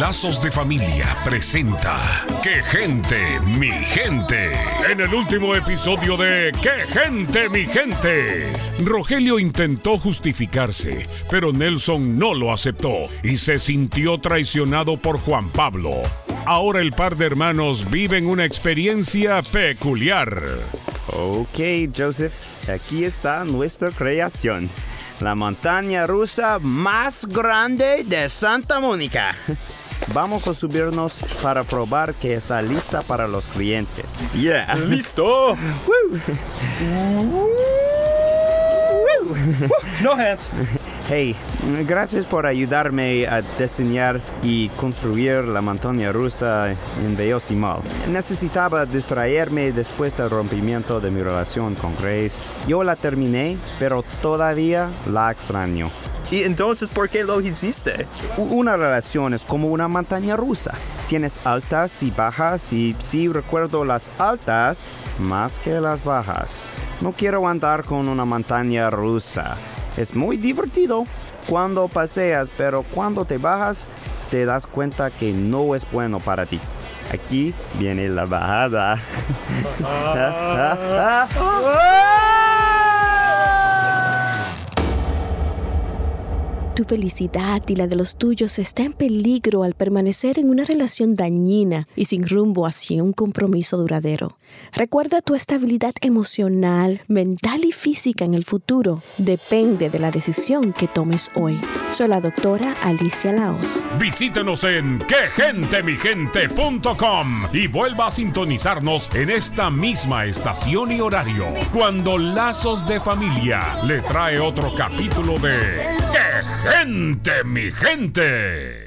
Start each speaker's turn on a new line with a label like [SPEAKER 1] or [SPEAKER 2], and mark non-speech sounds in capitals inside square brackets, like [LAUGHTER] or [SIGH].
[SPEAKER 1] Lazos de Familia presenta ¡Qué gente, mi gente! En el último episodio de ¡Qué gente, mi gente! Rogelio intentó justificarse, pero Nelson no lo aceptó y se sintió traicionado por Juan Pablo. Ahora el par de hermanos viven una experiencia peculiar.
[SPEAKER 2] Ok, Joseph, aquí está nuestra creación. La montaña rusa más grande de Santa Mónica. Vamos a subirnos para probar que está lista para los clientes. Yeah.
[SPEAKER 3] ¡Listo! [LAUGHS] [LAUGHS] no hands.
[SPEAKER 2] Hey, gracias por ayudarme a diseñar y construir la montaña rusa en Beosimol. Necesitaba distraerme después del rompimiento de mi relación con Grace. Yo la terminé, pero todavía la extraño.
[SPEAKER 3] ¿Y entonces por qué lo hiciste?
[SPEAKER 2] Una relación es como una montaña rusa. Tienes altas y bajas y sí recuerdo las altas más que las bajas. No quiero andar con una montaña rusa. Es muy divertido cuando paseas, pero cuando te bajas te das cuenta que no es bueno para ti. Aquí viene la bajada. [LAUGHS] [LAUGHS]
[SPEAKER 4] Tu felicidad y la de los tuyos está en peligro al permanecer en una relación dañina y sin rumbo hacia un compromiso duradero. Recuerda tu estabilidad emocional, mental y física en el futuro depende de la decisión que tomes hoy. Soy la doctora Alicia Laos.
[SPEAKER 1] Visítenos en quegentemigente.com y vuelva a sintonizarnos en esta misma estación y horario cuando Lazos de Familia le trae otro capítulo de ¡Qué gente, mi gente!